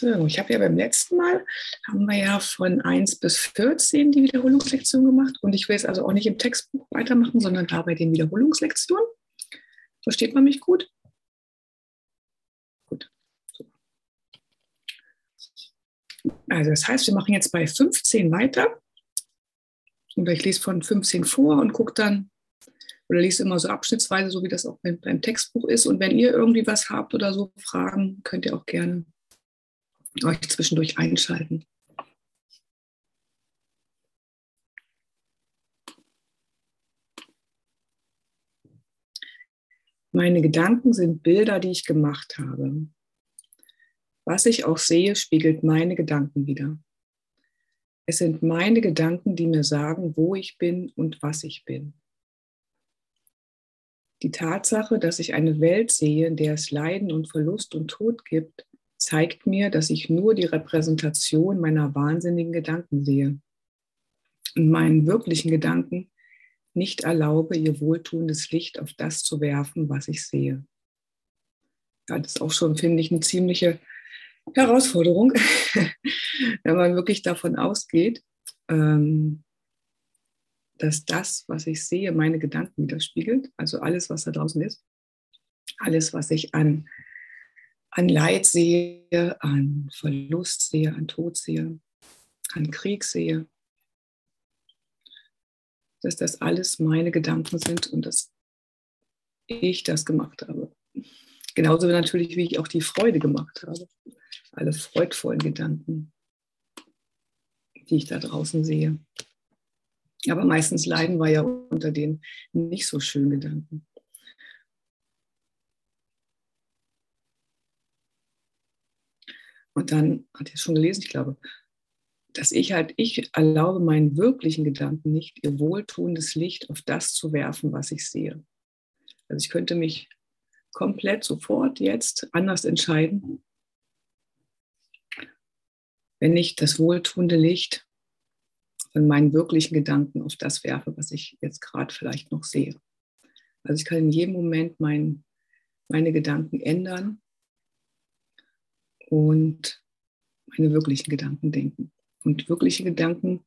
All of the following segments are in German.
So, ich habe ja beim letzten Mal, haben wir ja von 1 bis 14 die Wiederholungslektion gemacht und ich will es also auch nicht im Textbuch weitermachen, sondern da bei den Wiederholungslektionen. Versteht man mich gut? Gut. Also das heißt, wir machen jetzt bei 15 weiter. Und ich lese von 15 vor und gucke dann, oder lese immer so abschnittsweise, so wie das auch beim Textbuch ist. Und wenn ihr irgendwie was habt oder so Fragen, könnt ihr auch gerne euch zwischendurch einschalten. Meine Gedanken sind Bilder, die ich gemacht habe. Was ich auch sehe, spiegelt meine Gedanken wider. Es sind meine Gedanken, die mir sagen, wo ich bin und was ich bin. Die Tatsache, dass ich eine Welt sehe, in der es Leiden und Verlust und Tod gibt, zeigt mir, dass ich nur die Repräsentation meiner wahnsinnigen Gedanken sehe und meinen wirklichen Gedanken nicht erlaube, ihr wohltuendes Licht auf das zu werfen, was ich sehe. Ja, das ist auch schon, finde ich, eine ziemliche Herausforderung, wenn man wirklich davon ausgeht, ähm, dass das, was ich sehe, meine Gedanken widerspiegelt. Also alles, was da draußen ist, alles, was ich an an Leid sehe, an Verlust sehe, an Tod sehe, an Krieg sehe, dass das alles meine Gedanken sind und dass ich das gemacht habe. Genauso natürlich, wie ich auch die Freude gemacht habe. Alle freudvollen Gedanken, die ich da draußen sehe. Aber meistens leiden wir ja unter den nicht so schönen Gedanken. Und dann hat er es schon gelesen, ich glaube, dass ich halt, ich erlaube meinen wirklichen Gedanken nicht, ihr wohltuendes Licht auf das zu werfen, was ich sehe. Also ich könnte mich komplett sofort jetzt anders entscheiden, wenn ich das wohltuende Licht von meinen wirklichen Gedanken auf das werfe, was ich jetzt gerade vielleicht noch sehe. Also ich kann in jedem Moment mein, meine Gedanken ändern und meine wirklichen Gedanken denken. Und wirkliche Gedanken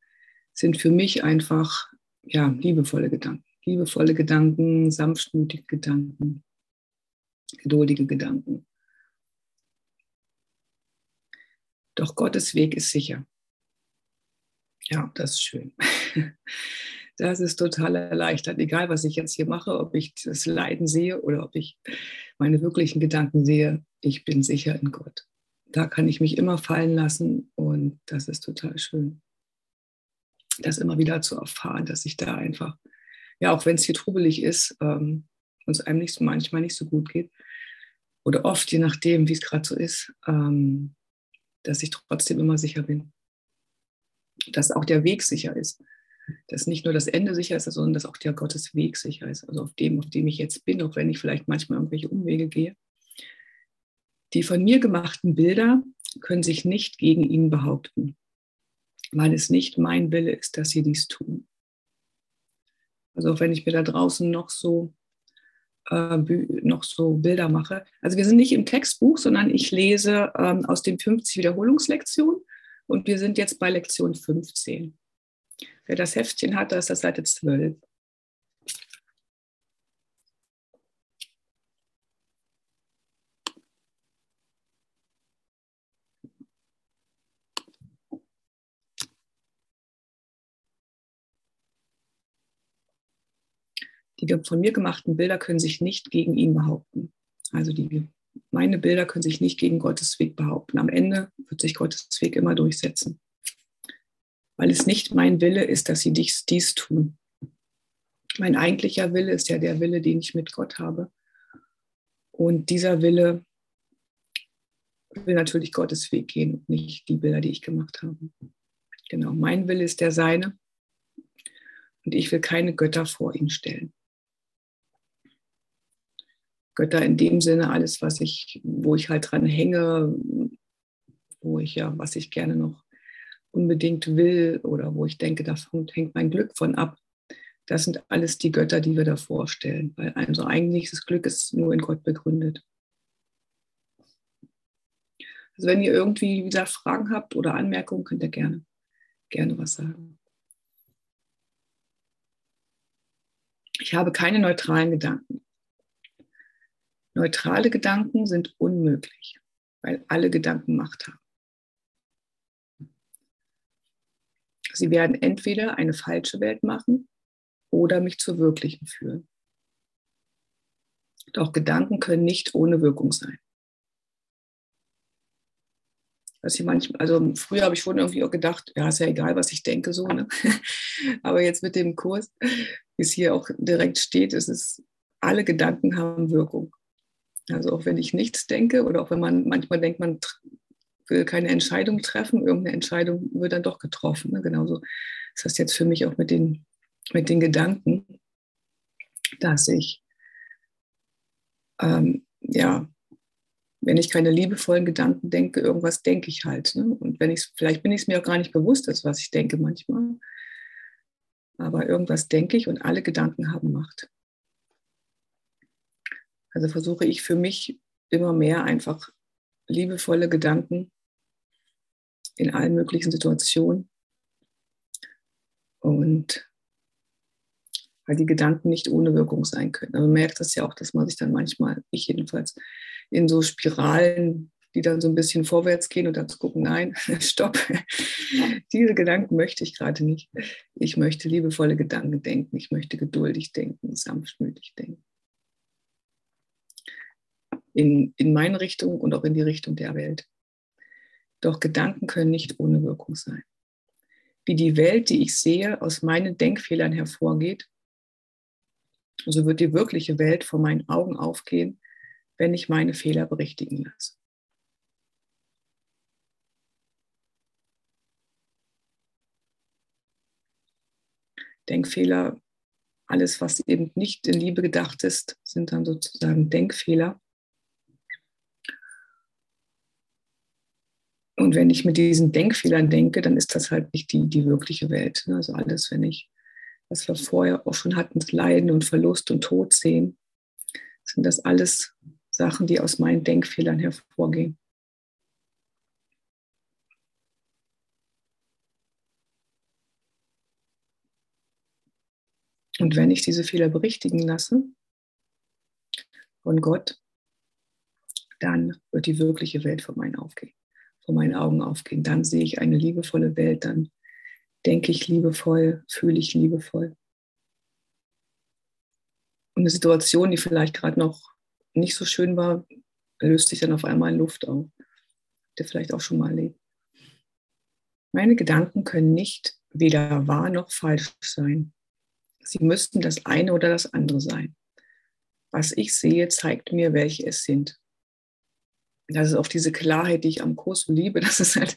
sind für mich einfach ja, liebevolle Gedanken. Liebevolle Gedanken, sanftmütige Gedanken, geduldige Gedanken. Doch Gottes Weg ist sicher. Ja, das ist schön. Das ist total erleichtert. Egal, was ich jetzt hier mache, ob ich das Leiden sehe oder ob ich meine wirklichen Gedanken sehe, ich bin sicher in Gott da kann ich mich immer fallen lassen und das ist total schön. Das immer wieder zu erfahren, dass ich da einfach, ja, auch wenn es hier trubelig ist ähm, und es einem nicht, manchmal nicht so gut geht oder oft, je nachdem, wie es gerade so ist, ähm, dass ich trotzdem immer sicher bin. Dass auch der Weg sicher ist. Dass nicht nur das Ende sicher ist, sondern dass auch der Gottes Weg sicher ist. Also auf dem, auf dem ich jetzt bin, auch wenn ich vielleicht manchmal irgendwelche Umwege gehe die von mir gemachten Bilder können sich nicht gegen ihn behaupten, weil es nicht mein Wille ist, dass sie dies tun. Also auch wenn ich mir da draußen noch so, äh, noch so Bilder mache. Also wir sind nicht im Textbuch, sondern ich lese ähm, aus den 50 Wiederholungslektionen und wir sind jetzt bei Lektion 15. Wer das Heftchen hat, da ist das Seite 12. die von mir gemachten Bilder können sich nicht gegen ihn behaupten. Also die, meine Bilder können sich nicht gegen Gottes Weg behaupten. Am Ende wird sich Gottes Weg immer durchsetzen. Weil es nicht mein Wille ist, dass sie dies, dies tun. Mein eigentlicher Wille ist ja der Wille, den ich mit Gott habe. Und dieser Wille will natürlich Gottes Weg gehen und nicht die Bilder, die ich gemacht habe. Genau, mein Wille ist der seine. Und ich will keine Götter vor ihn stellen. Götter in dem Sinne alles, was ich, wo ich halt dran hänge, wo ich ja, was ich gerne noch unbedingt will oder wo ich denke, davon hängt mein Glück von ab. Das sind alles die Götter, die wir da vorstellen, weil also eigentlich das Glück ist nur in Gott begründet. Also wenn ihr irgendwie wieder Fragen habt oder Anmerkungen, könnt ihr gerne, gerne was sagen. Ich habe keine neutralen Gedanken. Neutrale Gedanken sind unmöglich, weil alle Gedanken Macht haben. Sie werden entweder eine falsche Welt machen oder mich zur wirklichen führen. Doch Gedanken können nicht ohne Wirkung sein. dass ich manchmal, also früher habe ich schon irgendwie auch gedacht, ja, ist ja egal, was ich denke, so, ne? Aber jetzt mit dem Kurs, wie es hier auch direkt steht, ist es, alle Gedanken haben Wirkung. Also auch wenn ich nichts denke oder auch wenn man manchmal denkt, man will keine Entscheidung treffen, irgendeine Entscheidung wird dann doch getroffen. Ne? Genauso ist das jetzt für mich auch mit den, mit den Gedanken, dass ich ähm, ja wenn ich keine liebevollen Gedanken denke, irgendwas denke ich halt. Ne? Und wenn ich vielleicht bin ich es mir auch gar nicht bewusst, dass was ich denke manchmal. Aber irgendwas denke ich und alle Gedanken haben Macht. Also versuche ich für mich immer mehr einfach liebevolle Gedanken in allen möglichen Situationen. Und weil die Gedanken nicht ohne Wirkung sein können. Aber man merkt das ja auch, dass man sich dann manchmal, ich jedenfalls, in so Spiralen, die dann so ein bisschen vorwärts gehen und dann zu gucken, nein, stopp, diese Gedanken möchte ich gerade nicht. Ich möchte liebevolle Gedanken denken, ich möchte geduldig denken, sanftmütig denken. In, in meine Richtung und auch in die Richtung der Welt. Doch Gedanken können nicht ohne Wirkung sein. Wie die Welt, die ich sehe, aus meinen Denkfehlern hervorgeht, so wird die wirkliche Welt vor meinen Augen aufgehen, wenn ich meine Fehler berichtigen lasse. Denkfehler, alles, was eben nicht in Liebe gedacht ist, sind dann sozusagen Denkfehler. Und wenn ich mit diesen Denkfehlern denke, dann ist das halt nicht die, die wirkliche Welt. Ne? Also alles, wenn ich, was wir vorher auch schon hatten, Leiden und Verlust und Tod sehen, sind das alles Sachen, die aus meinen Denkfehlern hervorgehen. Und wenn ich diese Fehler berichtigen lasse von Gott, dann wird die wirkliche Welt vor meinen, aufgehen, vor meinen Augen aufgehen. Dann sehe ich eine liebevolle Welt, dann denke ich liebevoll, fühle ich liebevoll. Und eine Situation, die vielleicht gerade noch nicht so schön war, löst sich dann auf einmal in Luft auf. Der vielleicht auch schon mal erlebt. Meine Gedanken können nicht weder wahr noch falsch sein. Sie müssten das eine oder das andere sein. Was ich sehe, zeigt mir, welche es sind das ist auch diese Klarheit, die ich am Kurs liebe. Das ist halt,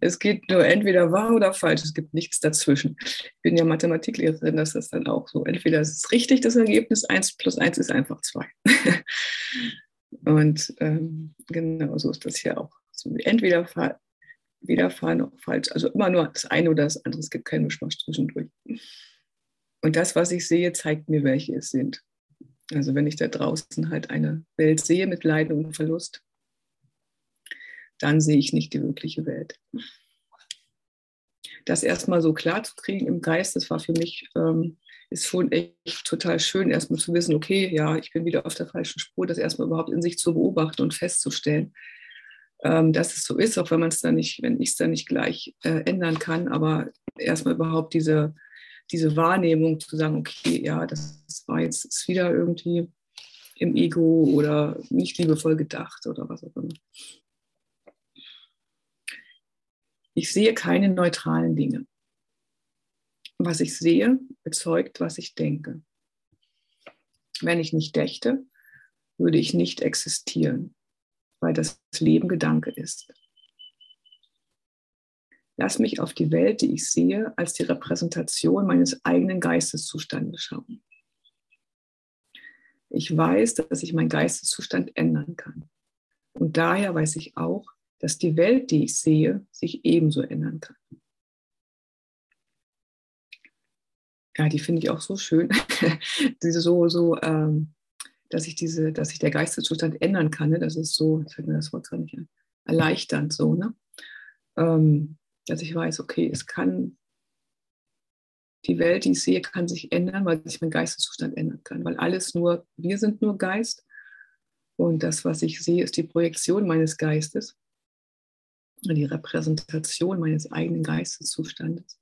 es geht nur entweder wahr oder falsch. Es gibt nichts dazwischen. Ich bin ja Mathematiklehrerin, das ist dann auch so. Entweder ist es richtig, das Ergebnis, 1 plus 1 ist einfach 2. Und ähm, genau so ist das hier auch. Also entweder weder wahr noch falsch. Also immer nur das eine oder das andere. Es gibt keinen Mischmasch zwischendurch. Und das, was ich sehe, zeigt mir, welche es sind. Also wenn ich da draußen halt eine Welt sehe mit Leiden und Verlust, dann sehe ich nicht die wirkliche Welt. Das erstmal so klar zu kriegen im Geist, das war für mich, ähm, ist schon echt total schön, erstmal zu wissen, okay, ja, ich bin wieder auf der falschen Spur, das erstmal überhaupt in sich zu beobachten und festzustellen, ähm, dass es so ist, auch wenn man es dann nicht, wenn ich es dann nicht gleich äh, ändern kann, aber erstmal überhaupt diese, diese Wahrnehmung zu sagen, okay, ja, das war jetzt ist wieder irgendwie im Ego oder nicht liebevoll gedacht oder was auch immer. Ich sehe keine neutralen Dinge. Was ich sehe, bezeugt, was ich denke. Wenn ich nicht dächte, würde ich nicht existieren, weil das Leben Gedanke ist. Lass mich auf die Welt, die ich sehe, als die Repräsentation meines eigenen Geisteszustandes schauen. Ich weiß, dass ich meinen Geisteszustand ändern kann. Und daher weiß ich auch, dass die Welt, die ich sehe, sich ebenso ändern kann. Ja, die finde ich auch so schön. diese so, so, ähm, dass ich diese, dass sich der Geisteszustand ändern kann. Ne? Das ist so, ich mir das Wort gar nicht erleichternd so, ne? Ähm, dass ich weiß, okay, es kann, die Welt, die ich sehe, kann sich ändern, weil sich mein Geisteszustand ändern kann, weil alles nur, wir sind nur Geist und das, was ich sehe, ist die Projektion meines Geistes, die Repräsentation meines eigenen Geisteszustandes.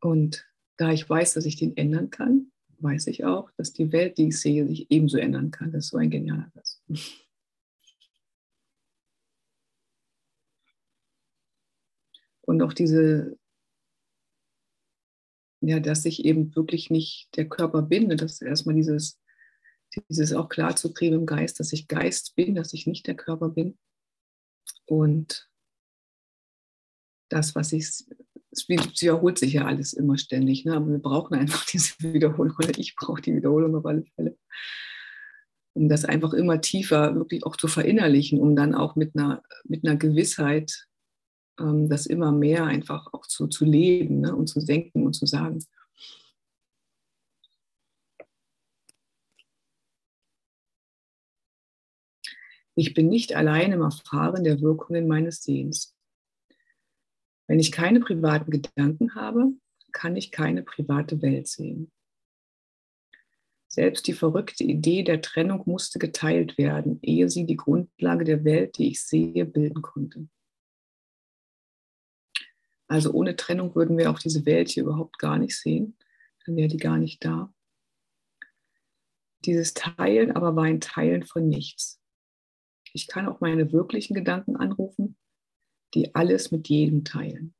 Und da ich weiß, dass ich den ändern kann, weiß ich auch, dass die Welt, die ich sehe, sich ebenso ändern kann. Das ist so ein genialer Satz. Und auch diese, ja, dass ich eben wirklich nicht der Körper bin, ne, dass erstmal dieses, dieses auch klar zu kriegen im Geist, dass ich Geist bin, dass ich nicht der Körper bin. Und das, was ich, es wiederholt sich ja alles immer ständig, ne? aber wir brauchen einfach diese Wiederholung oder ich brauche die Wiederholung auf alle Fälle, um das einfach immer tiefer wirklich auch zu verinnerlichen, um dann auch mit einer, mit einer Gewissheit ähm, das immer mehr einfach auch zu, zu leben ne? und zu senken und zu sagen. Ich bin nicht allein im Erfahren der Wirkungen meines Sehens. Wenn ich keine privaten Gedanken habe, kann ich keine private Welt sehen. Selbst die verrückte Idee der Trennung musste geteilt werden, ehe sie die Grundlage der Welt, die ich sehe, bilden konnte. Also ohne Trennung würden wir auch diese Welt hier überhaupt gar nicht sehen. Dann wäre die gar nicht da. Dieses Teilen aber war ein Teilen von nichts. Ich kann auch meine wirklichen Gedanken anrufen, die alles mit jedem teilen.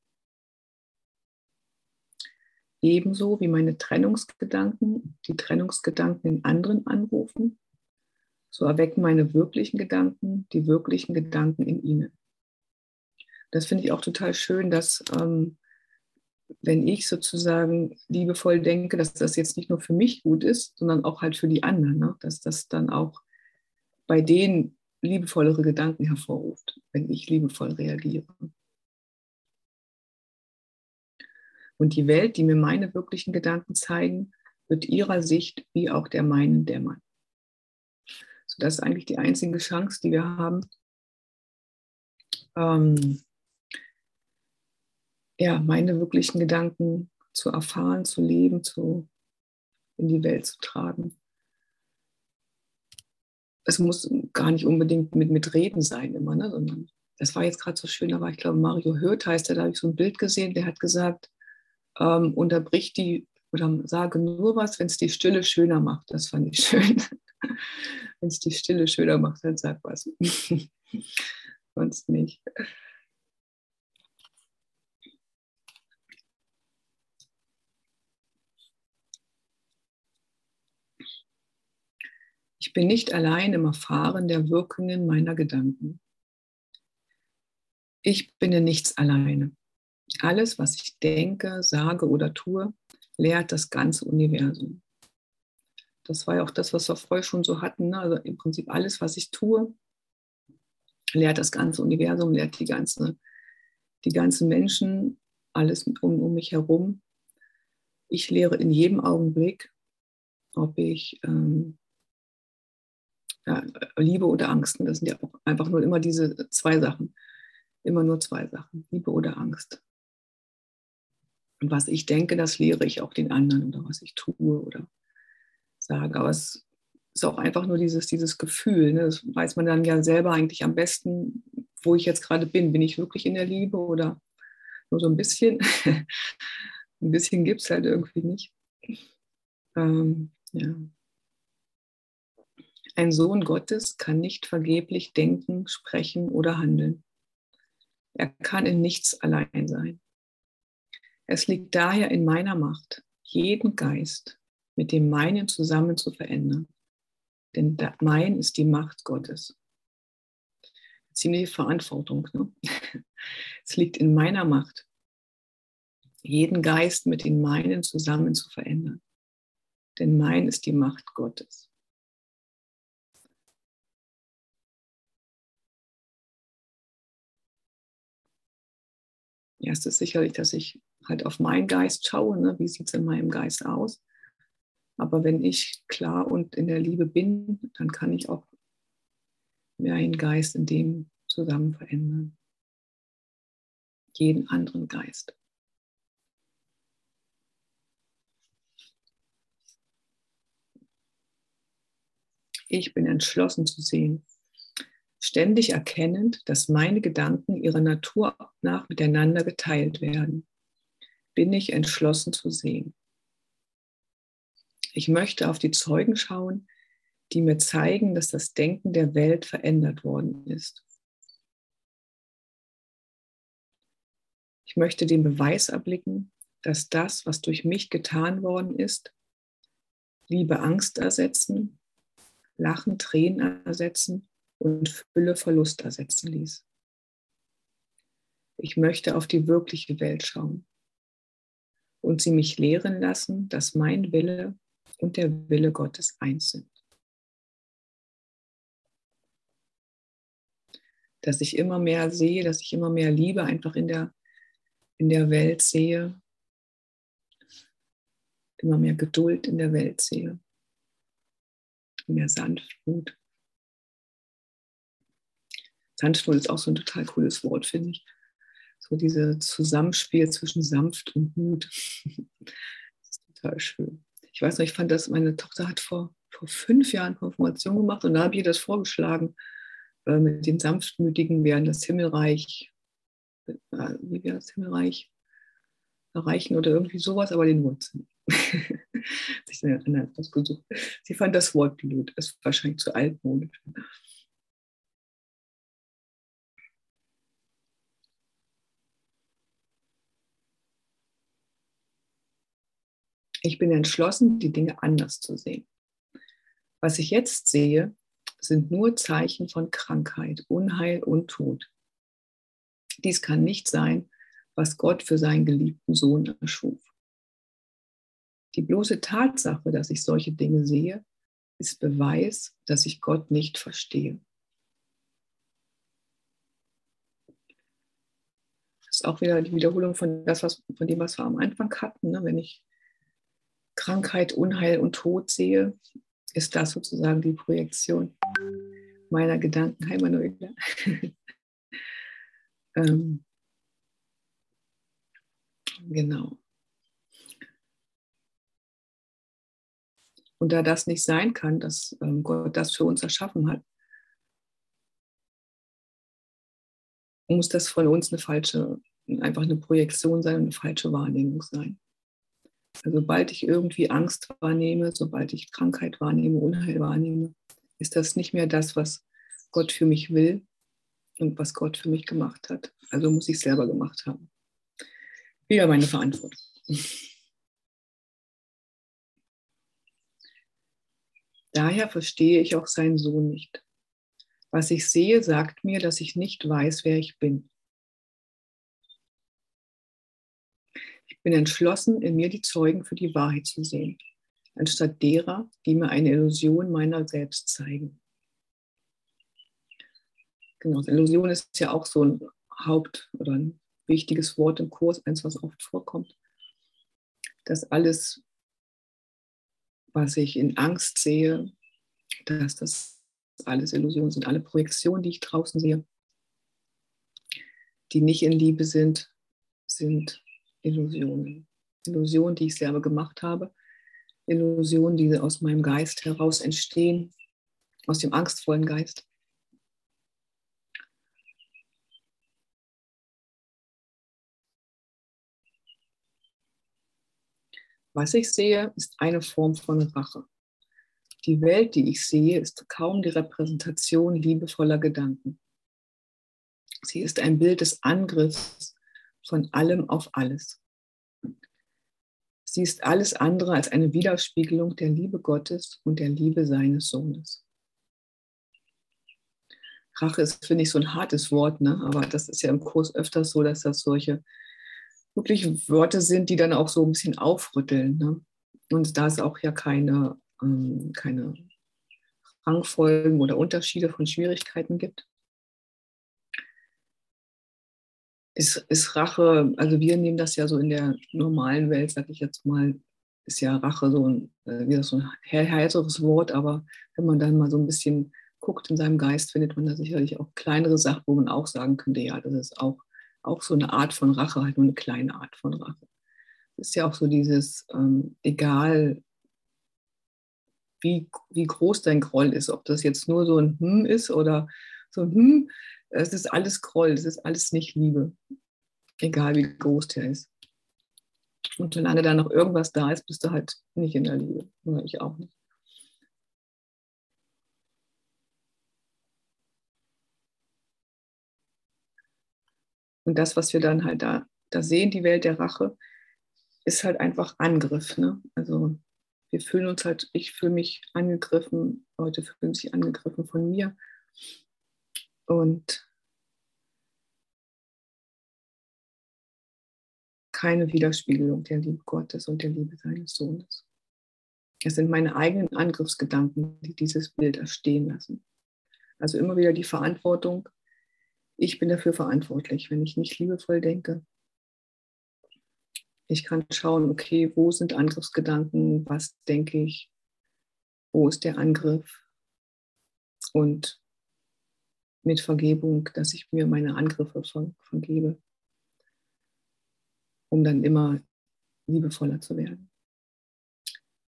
Ebenso wie meine Trennungsgedanken die Trennungsgedanken in anderen anrufen, so erwecken meine wirklichen Gedanken die wirklichen Gedanken in ihnen. Das finde ich auch total schön, dass ähm, wenn ich sozusagen liebevoll denke, dass das jetzt nicht nur für mich gut ist, sondern auch halt für die anderen, ne? dass das dann auch bei denen liebevollere Gedanken hervorruft, wenn ich liebevoll reagiere. Und die Welt, die mir meine wirklichen Gedanken zeigen, wird ihrer Sicht wie auch der meinen dämmern. So, das ist eigentlich die einzige Chance, die wir haben, ähm, ja, meine wirklichen Gedanken zu erfahren, zu leben, zu, in die Welt zu tragen es muss gar nicht unbedingt mit, mit Reden sein immer, ne? sondern das war jetzt gerade so schön, war ich glaube Mario Hürth heißt er, da habe ich so ein Bild gesehen, der hat gesagt, ähm, unterbrich die oder sage nur was, wenn es die Stille schöner macht. Das fand ich schön. wenn es die Stille schöner macht, dann sag was. Sonst nicht. Ich bin nicht allein im Erfahren der Wirkungen meiner Gedanken. Ich bin in nichts alleine. Alles, was ich denke, sage oder tue, lehrt das ganze Universum. Das war ja auch das, was wir vorher schon so hatten. Ne? Also im Prinzip alles, was ich tue, lehrt das ganze Universum, lehrt die, ganze, die ganzen Menschen, alles um, um mich herum. Ich lehre in jedem Augenblick, ob ich ähm, ja, Liebe oder Angst. Das sind ja auch einfach nur immer diese zwei Sachen. Immer nur zwei Sachen, Liebe oder Angst. Und was ich denke, das lehre ich auch den anderen oder was ich tue oder sage. Aber es ist auch einfach nur dieses, dieses Gefühl. Ne? Das weiß man dann ja selber eigentlich am besten, wo ich jetzt gerade bin. Bin ich wirklich in der Liebe oder nur so ein bisschen? ein bisschen gibt es halt irgendwie nicht. Ähm, ja. Ein Sohn Gottes kann nicht vergeblich denken, sprechen oder handeln. Er kann in nichts allein sein. Es liegt daher in meiner Macht, jeden Geist mit dem meinen zusammen zu verändern. Denn mein ist die Macht Gottes. Ziemliche Verantwortung. Ne? Es liegt in meiner Macht, jeden Geist mit den meinen zusammen zu verändern. Denn mein ist die Macht Gottes. Erstes sicherlich, dass ich halt auf meinen Geist schaue, ne? wie sieht es in meinem Geist aus. Aber wenn ich klar und in der Liebe bin, dann kann ich auch meinen Geist in dem zusammen verändern. Jeden anderen Geist. Ich bin entschlossen zu sehen, ständig erkennend, dass meine Gedanken ihrer Natur nach miteinander geteilt werden, bin ich entschlossen zu sehen. Ich möchte auf die Zeugen schauen, die mir zeigen, dass das Denken der Welt verändert worden ist. Ich möchte den Beweis erblicken, dass das, was durch mich getan worden ist, Liebe Angst ersetzen, Lachen Tränen ersetzen und Fülle Verlust ersetzen ließ. Ich möchte auf die wirkliche Welt schauen und sie mich lehren lassen, dass mein Wille und der Wille Gottes eins sind. Dass ich immer mehr sehe, dass ich immer mehr Liebe einfach in der, in der Welt sehe, immer mehr Geduld in der Welt sehe, mehr Sanftmut. Sanftmut ist auch so ein total cooles Wort, finde ich. So dieses Zusammenspiel zwischen sanft und Mut. Das ist total schön. Ich weiß noch, ich fand das, meine Tochter hat vor, vor fünf Jahren Konfirmation gemacht und da habe ich ihr das vorgeschlagen, äh, mit dem Sanftmütigen während das Himmelreich, äh, wie wäre das Himmelreich erreichen oder irgendwie sowas, aber den Wurzeln. Sie fand das Wort blöd, ist wahrscheinlich zu altmodisch. Ich bin entschlossen, die Dinge anders zu sehen. Was ich jetzt sehe, sind nur Zeichen von Krankheit, Unheil und Tod. Dies kann nicht sein, was Gott für seinen geliebten Sohn erschuf. Die bloße Tatsache, dass ich solche Dinge sehe, ist Beweis, dass ich Gott nicht verstehe. Das ist auch wieder die Wiederholung von, das, was, von dem, was wir am Anfang hatten. Ne? Wenn ich Krankheit, Unheil und Tod sehe, ist das sozusagen die Projektion meiner Gedanken. Hi Manuela. ähm, genau. Und da das nicht sein kann, dass ähm, Gott das für uns erschaffen hat, muss das von uns eine falsche, einfach eine Projektion sein eine falsche Wahrnehmung sein. Also sobald ich irgendwie Angst wahrnehme, sobald ich Krankheit wahrnehme, Unheil wahrnehme, ist das nicht mehr das, was Gott für mich will und was Gott für mich gemacht hat. Also muss ich es selber gemacht haben. Wieder meine Verantwortung. Daher verstehe ich auch seinen Sohn nicht. Was ich sehe, sagt mir, dass ich nicht weiß, wer ich bin. Bin entschlossen, in mir die Zeugen für die Wahrheit zu sehen, anstatt derer, die mir eine Illusion meiner selbst zeigen. Genau, Illusion ist ja auch so ein Haupt- oder ein wichtiges Wort im Kurs, eins, was oft vorkommt. Dass alles, was ich in Angst sehe, dass das alles Illusionen sind, alle Projektionen, die ich draußen sehe, die nicht in Liebe sind, sind Illusionen. Illusionen, die ich selber gemacht habe. Illusionen, die aus meinem Geist heraus entstehen, aus dem angstvollen Geist. Was ich sehe, ist eine Form von Rache. Die Welt, die ich sehe, ist kaum die Repräsentation liebevoller Gedanken. Sie ist ein Bild des Angriffs von allem auf alles. Sie ist alles andere als eine Widerspiegelung der Liebe Gottes und der Liebe seines Sohnes. Rache ist, finde ich, so ein hartes Wort, ne? aber das ist ja im Kurs öfters so, dass das solche wirklich Wörter sind, die dann auch so ein bisschen aufrütteln. Ne? Und da es auch ja keine, ähm, keine Rangfolgen oder Unterschiede von Schwierigkeiten gibt, ist, ist Rache, also wir nehmen das ja so in der normalen Welt, sag ich jetzt mal, ist ja Rache so ein, äh, wie das so ein härteres Wort, aber wenn man dann mal so ein bisschen guckt in seinem Geist, findet man da sicherlich auch kleinere Sachen, wo man auch sagen könnte, ja, das ist auch, auch so eine Art von Rache, halt nur eine kleine Art von Rache. Das ist ja auch so dieses, ähm, egal wie, wie groß dein Groll ist, ob das jetzt nur so ein Hm ist oder so ein Hm, es ist alles Groll, es ist alles nicht Liebe, egal wie groß der ist. Und solange da noch irgendwas da ist, bist du halt nicht in der Liebe. Oder ich auch nicht. Und das, was wir dann halt da, da sehen, die Welt der Rache, ist halt einfach Angriff. Ne? Also wir fühlen uns halt, ich fühle mich angegriffen, Leute fühlen sich angegriffen von mir. Und keine Widerspiegelung der Liebe Gottes und der Liebe seines Sohnes. Es sind meine eigenen Angriffsgedanken, die dieses Bild erstehen lassen. Also immer wieder die Verantwortung, ich bin dafür verantwortlich, wenn ich nicht liebevoll denke. Ich kann schauen, okay, wo sind Angriffsgedanken, was denke ich, wo ist der Angriff und mit Vergebung, dass ich mir meine Angriffe vergebe, um dann immer liebevoller zu werden.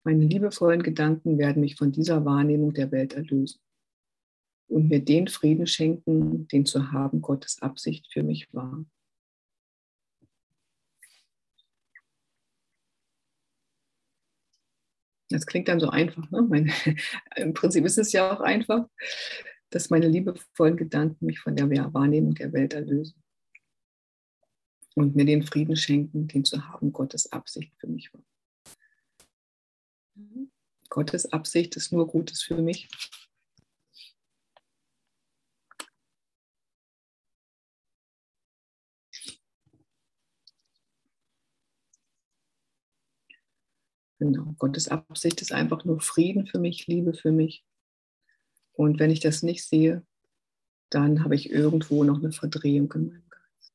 Meine liebevollen Gedanken werden mich von dieser Wahrnehmung der Welt erlösen und mir den Frieden schenken, den zu haben Gottes Absicht für mich war. Das klingt dann so einfach. Ne? Meine, Im Prinzip ist es ja auch einfach, dass meine liebevollen Gedanken mich von der Wahrnehmung der Welt erlösen und mir den Frieden schenken, den zu haben Gottes Absicht für mich war. Gottes Absicht ist nur Gutes für mich Genau, Gottes Absicht ist einfach nur Frieden für mich, Liebe für mich. Und wenn ich das nicht sehe, dann habe ich irgendwo noch eine Verdrehung in meinem Geist.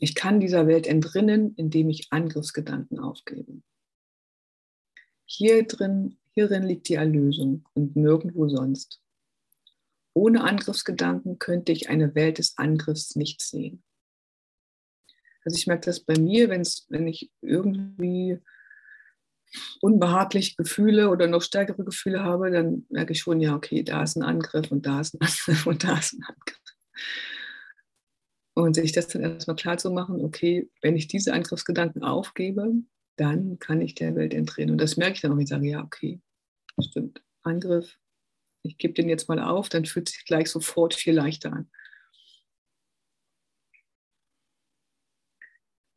Ich kann dieser Welt entrinnen, indem ich Angriffsgedanken aufgebe. Hier drin, hierin liegt die Erlösung und nirgendwo sonst. Ohne Angriffsgedanken könnte ich eine Welt des Angriffs nicht sehen. Also ich merke das bei mir, wenn ich irgendwie unbehagliche Gefühle oder noch stärkere Gefühle habe, dann merke ich schon, ja, okay, da ist ein Angriff und da ist ein Angriff und da ist ein Angriff. Und sich das dann erstmal klar zu machen, okay, wenn ich diese Angriffsgedanken aufgebe, dann kann ich der Welt entrinnen. Und das merke ich dann auch, ich sage, ja, okay, stimmt. Angriff, ich gebe den jetzt mal auf, dann fühlt sich gleich sofort viel leichter an.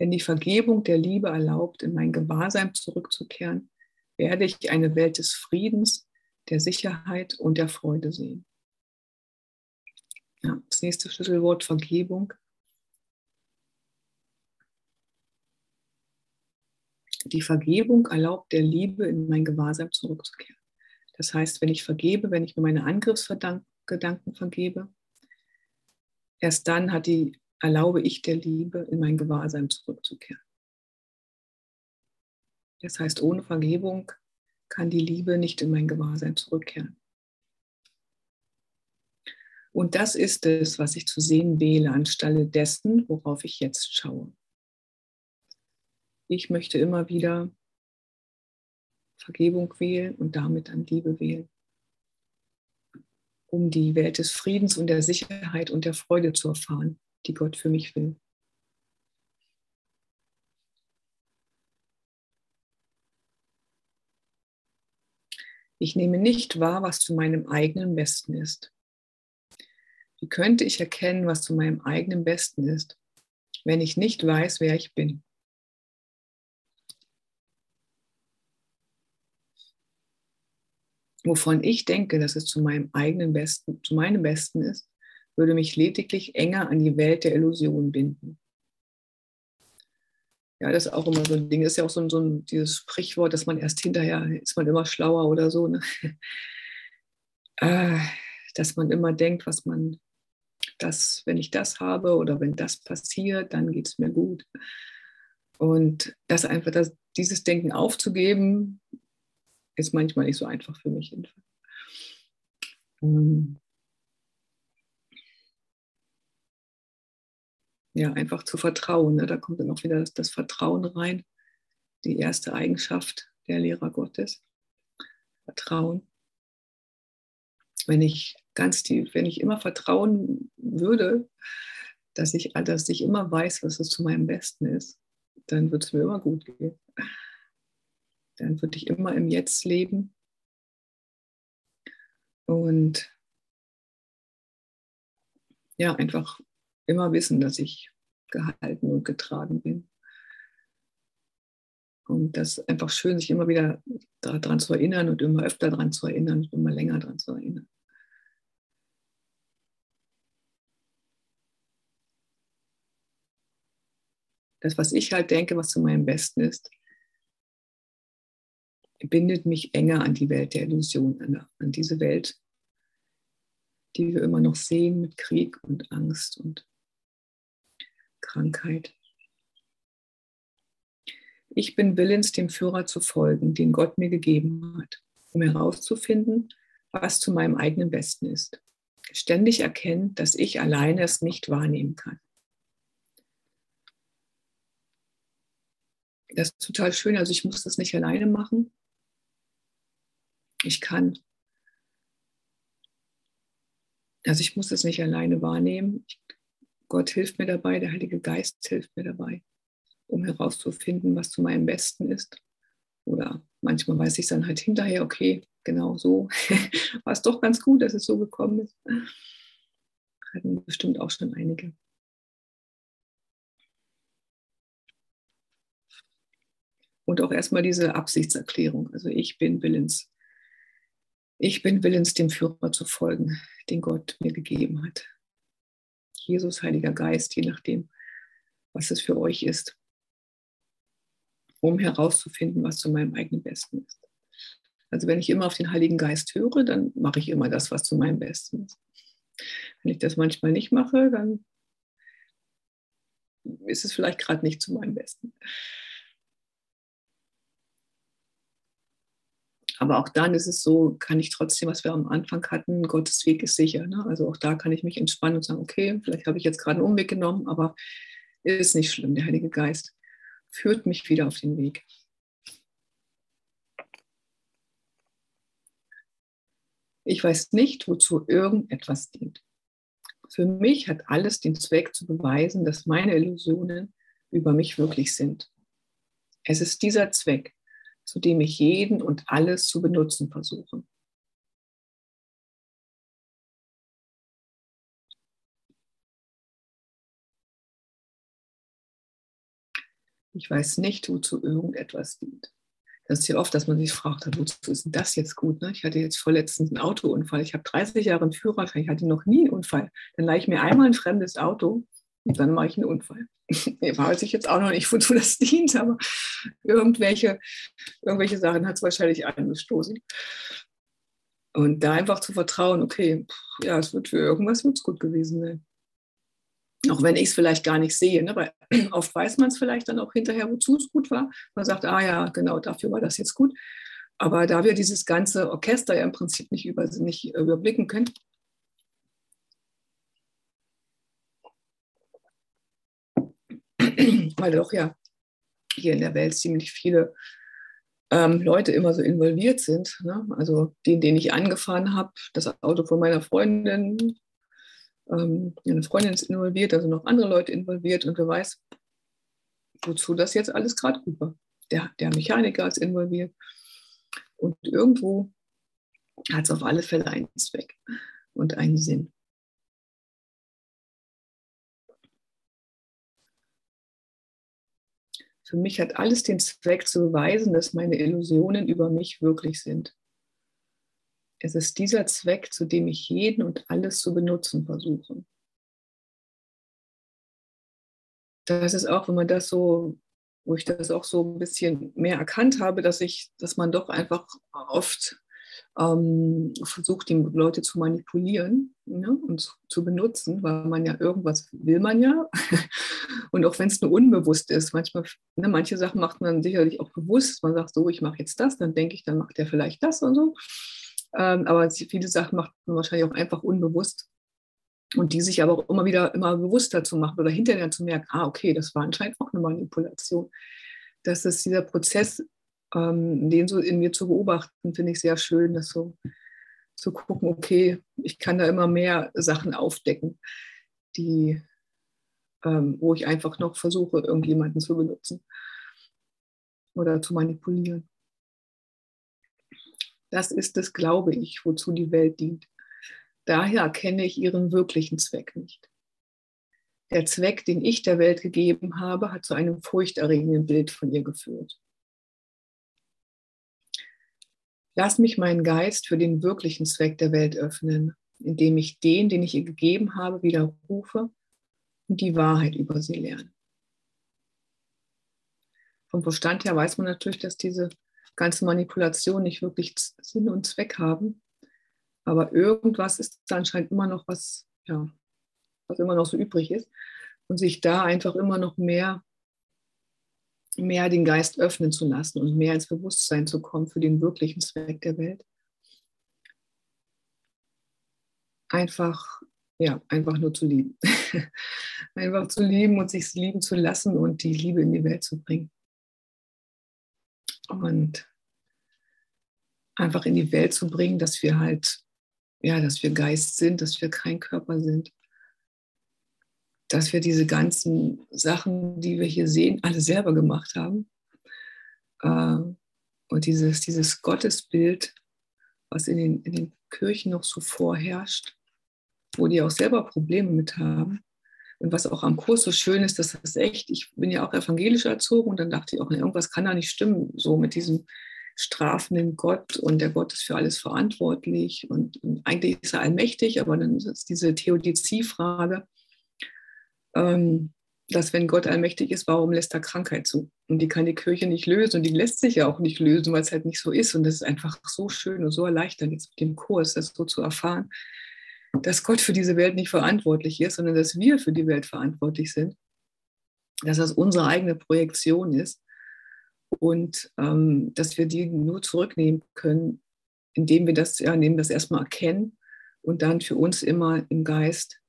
Wenn die Vergebung der Liebe erlaubt, in mein Gewahrsein zurückzukehren, werde ich eine Welt des Friedens, der Sicherheit und der Freude sehen. Ja, das nächste Schlüsselwort Vergebung. Die Vergebung erlaubt der Liebe, in mein Gewahrsein zurückzukehren. Das heißt, wenn ich vergebe, wenn ich mir meine Angriffsgedanken vergebe, erst dann hat die, erlaube ich der Liebe, in mein Gewahrsein zurückzukehren. Das heißt, ohne Vergebung kann die Liebe nicht in mein Gewahrsein zurückkehren. Und das ist es, was ich zu sehen wähle, anstelle dessen, worauf ich jetzt schaue. Ich möchte immer wieder Vergebung wählen und damit dann Liebe wählen, um die Welt des Friedens und der Sicherheit und der Freude zu erfahren, die Gott für mich will. Ich nehme nicht wahr, was zu meinem eigenen Besten ist. Wie könnte ich erkennen, was zu meinem eigenen Besten ist, wenn ich nicht weiß, wer ich bin? wovon ich denke, dass es zu meinem eigenen Besten, zu meinem Besten ist, würde mich lediglich enger an die Welt der Illusion binden. Ja, das ist auch immer so ein Ding. Das ist ja auch so ein, so ein dieses Sprichwort, dass man erst hinterher ist man immer schlauer oder so. Ne? Äh, dass man immer denkt, was man das, wenn ich das habe oder wenn das passiert, dann geht es mir gut. Und das einfach, das, dieses Denken aufzugeben, ist manchmal nicht so einfach für mich. Ähm, ja, einfach zu vertrauen. Ne? Da kommt dann auch wieder das, das Vertrauen rein, die erste Eigenschaft der Lehrer Gottes. Vertrauen. Wenn ich ganz tief, wenn ich immer vertrauen würde, dass ich, dass ich immer weiß, was es zu meinem Besten ist, dann wird es mir immer gut gehen. Dann würde ich immer im Jetzt leben und ja, einfach immer wissen, dass ich gehalten und getragen bin. Und das ist einfach schön, sich immer wieder daran zu erinnern und immer öfter daran zu erinnern und immer länger daran zu erinnern. Das, was ich halt denke, was zu meinem Besten ist, bindet mich enger an die Welt der Illusion, an, diese Welt, die wir immer noch sehen mit Krieg und Angst und Krankheit. Ich bin willens, dem Führer zu folgen, den Gott mir gegeben hat, um herauszufinden, was zu meinem eigenen Besten ist. Ständig erkennen, dass ich alleine es nicht wahrnehmen kann. Das ist total schön. Also ich muss das nicht alleine machen. Ich kann. Also ich muss es nicht alleine wahrnehmen. Gott hilft mir dabei, der Heilige Geist hilft mir dabei um herauszufinden, was zu meinem Besten ist. Oder manchmal weiß ich dann halt hinterher, okay, genau so war es doch ganz gut, dass es so gekommen ist. Hatten bestimmt auch schon einige. Und auch erstmal diese Absichtserklärung. Also ich bin willens. Ich bin willens, dem Führer zu folgen, den Gott mir gegeben hat. Jesus, Heiliger Geist, je nachdem, was es für euch ist um herauszufinden, was zu meinem eigenen Besten ist. Also wenn ich immer auf den Heiligen Geist höre, dann mache ich immer das, was zu meinem Besten ist. Wenn ich das manchmal nicht mache, dann ist es vielleicht gerade nicht zu meinem Besten. Aber auch dann ist es so, kann ich trotzdem, was wir am Anfang hatten, Gottes Weg ist sicher. Ne? Also auch da kann ich mich entspannen und sagen, okay, vielleicht habe ich jetzt gerade einen Umweg genommen, aber ist nicht schlimm, der Heilige Geist führt mich wieder auf den Weg. Ich weiß nicht, wozu irgendetwas dient. Für mich hat alles den Zweck zu beweisen, dass meine Illusionen über mich wirklich sind. Es ist dieser Zweck, zu dem ich jeden und alles zu benutzen versuche. Ich weiß nicht, wozu irgendetwas dient. Das ist ja oft, dass man sich fragt, wozu ist denn das jetzt gut? Ne? Ich hatte jetzt vorletztens einen Autounfall. Ich habe 30 Jahre einen Führerschein, ich hatte noch nie einen Unfall. Dann leihe ich mir einmal ein fremdes Auto und dann mache ich einen Unfall. Ich weiß ich jetzt auch noch nicht, wozu das dient, aber irgendwelche, irgendwelche Sachen hat es wahrscheinlich angestoßen. Und da einfach zu vertrauen, okay, ja, es wird für irgendwas wird's gut gewesen sein. Auch wenn ich es vielleicht gar nicht sehe. Ne? Weil oft weiß man es vielleicht dann auch hinterher, wozu es gut war. Man sagt, ah ja, genau, dafür war das jetzt gut. Aber da wir dieses ganze Orchester ja im Prinzip nicht, über, nicht überblicken können, weil doch ja hier in der Welt ziemlich viele ähm, Leute immer so involviert sind. Ne? Also den, den ich angefahren habe, das Auto von meiner Freundin, ähm, eine Freundin ist involviert, also noch andere Leute involviert und wer weiß, wozu das jetzt alles gerade gut war. Der, der Mechaniker ist involviert und irgendwo hat es auf alle Fälle einen Zweck und einen Sinn. Für mich hat alles den Zweck zu beweisen, dass meine Illusionen über mich wirklich sind. Es ist dieser Zweck, zu dem ich jeden und alles zu benutzen versuche. Das ist auch, wenn man das so, wo ich das auch so ein bisschen mehr erkannt habe, dass ich, dass man doch einfach oft ähm, versucht, die Leute zu manipulieren ne, und zu, benutzen, weil man ja irgendwas will man ja. und auch wenn es nur unbewusst ist, manchmal, ne, manche Sachen macht man sicherlich auch bewusst. Man sagt so, ich mache jetzt das, dann denke ich, dann macht der vielleicht das und so. Ähm, aber viele Sachen macht man wahrscheinlich auch einfach unbewusst. Und die sich aber auch immer wieder immer bewusster zu machen oder hinterher zu merken, ah, okay, das war anscheinend auch eine Manipulation. Dass es dieser Prozess ähm, den so in mir zu beobachten, finde ich sehr schön, das so zu gucken, okay, ich kann da immer mehr Sachen aufdecken, die, ähm, wo ich einfach noch versuche, irgendjemanden zu benutzen oder zu manipulieren. Das ist es, glaube ich, wozu die Welt dient. Daher erkenne ich ihren wirklichen Zweck nicht. Der Zweck, den ich der Welt gegeben habe, hat zu einem furchterregenden Bild von ihr geführt. Lass mich meinen Geist für den wirklichen Zweck der Welt öffnen, indem ich den, den ich ihr gegeben habe, widerrufe und die Wahrheit über sie lerne. Vom Verstand her weiß man natürlich, dass diese ganze Manipulation nicht wirklich Sinn und Zweck haben. Aber irgendwas ist da anscheinend immer noch was, ja, was immer noch so übrig ist. Und sich da einfach immer noch mehr mehr den Geist öffnen zu lassen und mehr ins Bewusstsein zu kommen für den wirklichen Zweck der Welt. Einfach, ja, einfach nur zu lieben. einfach zu lieben und sich lieben zu lassen und die Liebe in die Welt zu bringen. Und einfach in die Welt zu bringen, dass wir halt, ja, dass wir Geist sind, dass wir kein Körper sind dass wir diese ganzen Sachen, die wir hier sehen, alle selber gemacht haben. Äh, und dieses, dieses Gottesbild, was in den, in den Kirchen noch so vorherrscht, wo die auch selber Probleme mit haben. Und was auch am Kurs so schön ist, dass das echt, ich bin ja auch evangelisch erzogen und dann dachte ich auch, irgendwas kann da nicht stimmen, so mit diesem strafenden Gott und der Gott ist für alles verantwortlich und, und eigentlich ist er allmächtig, aber dann ist diese Theodizie-Frage, ähm, dass wenn Gott allmächtig ist, warum lässt er Krankheit zu? Und die kann die Kirche nicht lösen und die lässt sich ja auch nicht lösen, weil es halt nicht so ist. Und das ist einfach so schön und so erleichternd jetzt mit dem Kurs, das so zu erfahren, dass Gott für diese Welt nicht verantwortlich ist, sondern dass wir für die Welt verantwortlich sind, dass das unsere eigene Projektion ist und ähm, dass wir die nur zurücknehmen können, indem wir das, ja, indem wir das erstmal erkennen und dann für uns immer im Geist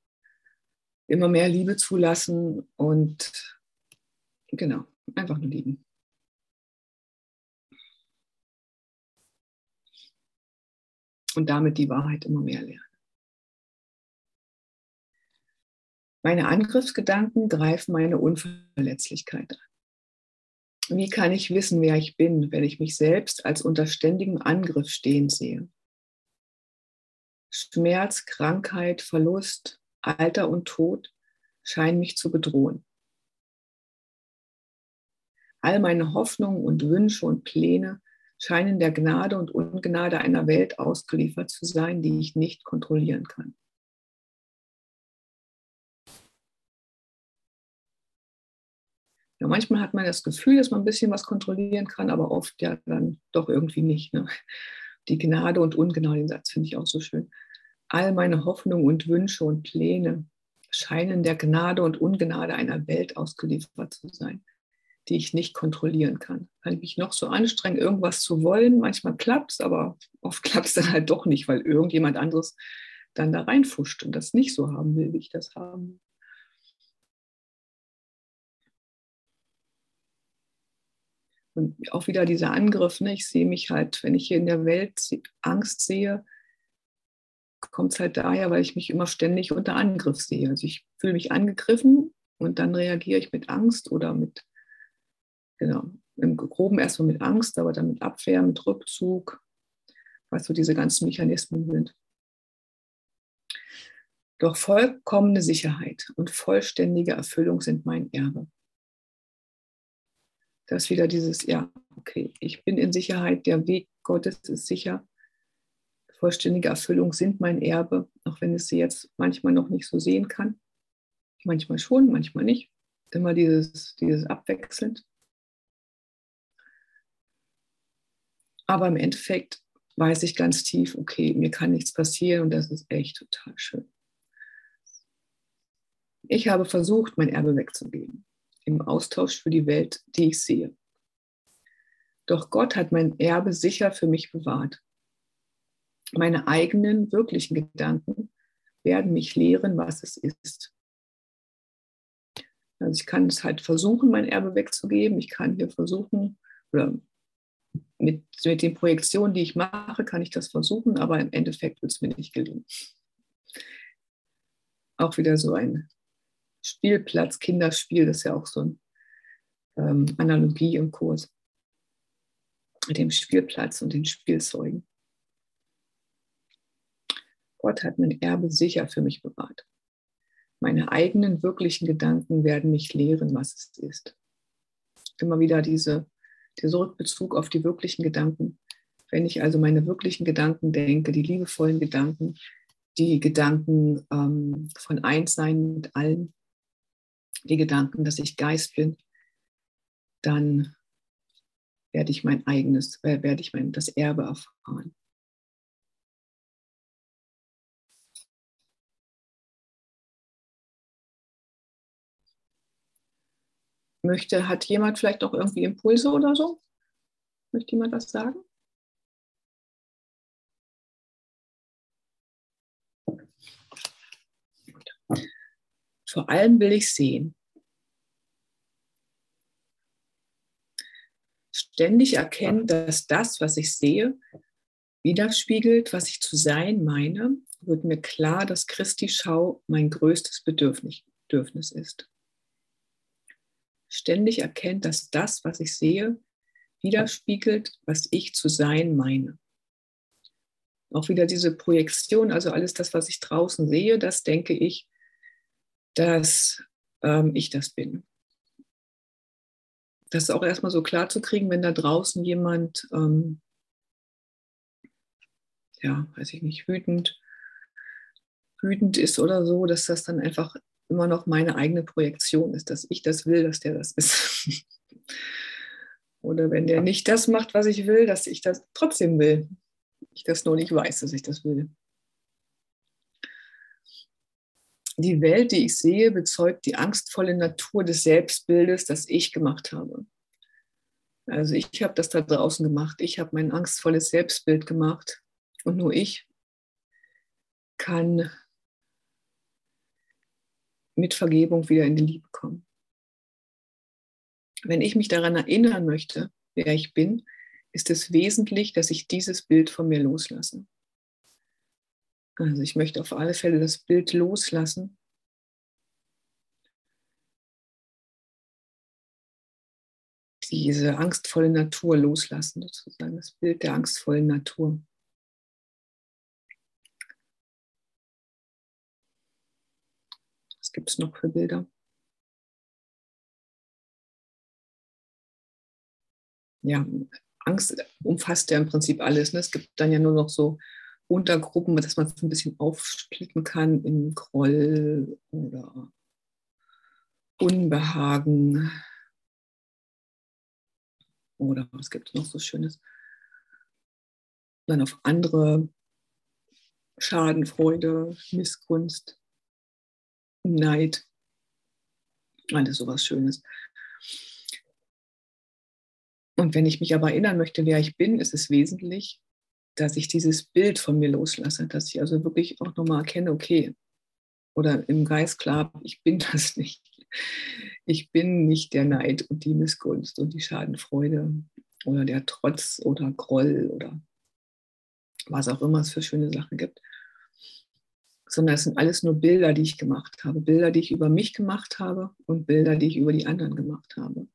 immer mehr Liebe zulassen und genau, einfach nur lieben. Und damit die Wahrheit immer mehr lernen. Meine Angriffsgedanken greifen meine Unverletzlichkeit an. Wie kann ich wissen, wer ich bin, wenn ich mich selbst als unter ständigem Angriff stehen sehe? Schmerz, Krankheit, Verlust, Alter und Tod scheinen mich zu bedrohen. All meine Hoffnungen und Wünsche und Pläne scheinen der Gnade und Ungnade einer Welt ausgeliefert zu sein, die ich nicht kontrollieren kann. Ja, manchmal hat man das Gefühl, dass man ein bisschen was kontrollieren kann, aber oft ja dann doch irgendwie nicht. Ne? Die Gnade und Ungnade, den Satz finde ich auch so schön all meine Hoffnungen und Wünsche und Pläne scheinen der Gnade und Ungnade einer Welt ausgeliefert zu sein, die ich nicht kontrollieren kann. Kann ich mich noch so anstrengen, irgendwas zu wollen? Manchmal klappt es, aber oft klappt es dann halt doch nicht, weil irgendjemand anderes dann da reinfuscht und das nicht so haben will, wie ich das haben will. Und auch wieder dieser Angriff, ne? ich sehe mich halt, wenn ich hier in der Welt Angst sehe, kommt es halt daher, weil ich mich immer ständig unter Angriff sehe. Also ich fühle mich angegriffen und dann reagiere ich mit Angst oder mit, genau, im Groben erstmal mit Angst, aber dann mit Abwehr, mit Rückzug, was so diese ganzen Mechanismen sind. Doch vollkommene Sicherheit und vollständige Erfüllung sind mein Erbe. Das ist wieder dieses, ja, okay, ich bin in Sicherheit, der Weg Gottes ist sicher vollständige Erfüllung sind mein Erbe, auch wenn es sie jetzt manchmal noch nicht so sehen kann. Manchmal schon, manchmal nicht. Immer dieses, dieses abwechselnd. Aber im Endeffekt weiß ich ganz tief, okay, mir kann nichts passieren und das ist echt total schön. Ich habe versucht, mein Erbe wegzugeben, im Austausch für die Welt, die ich sehe. Doch Gott hat mein Erbe sicher für mich bewahrt. Meine eigenen, wirklichen Gedanken werden mich lehren, was es ist. Also ich kann es halt versuchen, mein Erbe wegzugeben. Ich kann hier versuchen, oder mit, mit den Projektionen, die ich mache, kann ich das versuchen, aber im Endeffekt wird es mir nicht gelingen. Auch wieder so ein Spielplatz, Kinderspiel, das ist ja auch so eine ähm, Analogie im Kurs mit dem Spielplatz und den Spielzeugen. Gott hat mein Erbe sicher für mich bewahrt. Meine eigenen wirklichen Gedanken werden mich lehren, was es ist. Immer wieder diese, dieser Rückbezug auf die wirklichen Gedanken. Wenn ich also meine wirklichen Gedanken denke, die liebevollen Gedanken, die Gedanken ähm, von Einssein mit allen, die Gedanken, dass ich Geist bin, dann werde ich mein eigenes, äh, werde ich mein, das Erbe erfahren. Möchte, hat jemand vielleicht noch irgendwie Impulse oder so? Möchte jemand was sagen? Vor allem will ich sehen. Ständig erkennen, dass das, was ich sehe, widerspiegelt, was ich zu sein meine, wird mir klar, dass Christi Schau mein größtes Bedürfnis ist. Ständig erkennt, dass das, was ich sehe, widerspiegelt, was ich zu sein meine. Auch wieder diese Projektion, also alles das, was ich draußen sehe, das denke ich, dass ähm, ich das bin. Das ist auch erstmal so klar zu kriegen, wenn da draußen jemand, ähm, ja, weiß ich nicht, wütend, wütend ist oder so, dass das dann einfach immer noch meine eigene Projektion ist, dass ich das will, dass der das ist. oder wenn der nicht das macht, was ich will, dass ich das trotzdem will. Ich das nur nicht weiß, dass ich das will. Die Welt, die ich sehe, bezeugt die angstvolle Natur des Selbstbildes, das ich gemacht habe. Also ich habe das da draußen gemacht. Ich habe mein angstvolles Selbstbild gemacht. Und nur ich kann mit Vergebung wieder in die Liebe kommen. Wenn ich mich daran erinnern möchte, wer ich bin, ist es wesentlich, dass ich dieses Bild von mir loslasse. Also ich möchte auf alle Fälle das Bild loslassen. Diese angstvolle Natur loslassen, sozusagen das Bild der angstvollen Natur. Gibt es noch für Bilder? Ja, Angst umfasst ja im Prinzip alles. Ne? Es gibt dann ja nur noch so Untergruppen, dass man es ein bisschen aufsplitten kann in Groll oder Unbehagen. Oder was gibt es noch so Schönes? Dann auf andere Schadenfreude, Missgunst, Neid. Alles sowas Schönes. Und wenn ich mich aber erinnern möchte, wer ich bin, ist es wesentlich, dass ich dieses Bild von mir loslasse, dass ich also wirklich auch nochmal erkenne, okay, oder im Geist klar, ich bin das nicht. Ich bin nicht der Neid und die Missgunst und die Schadenfreude oder der Trotz oder Groll oder was auch immer es für schöne Sachen gibt, sondern es sind alles nur Bilder, die ich gemacht habe, Bilder, die ich über mich gemacht habe und Bilder, die ich über die anderen gemacht habe.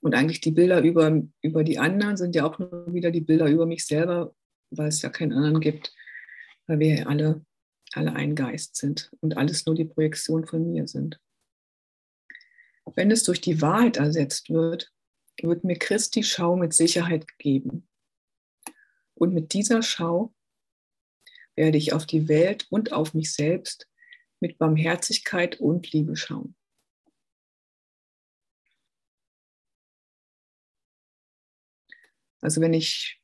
Und eigentlich die Bilder über, über die anderen sind ja auch nur wieder die Bilder über mich selber, weil es ja keinen anderen gibt, weil wir ja alle, alle ein Geist sind und alles nur die Projektion von mir sind. Wenn es durch die Wahrheit ersetzt wird, wird mir Christi Schau mit Sicherheit gegeben. Und mit dieser Schau werde ich auf die Welt und auf mich selbst mit Barmherzigkeit und Liebe schauen. Also wenn ich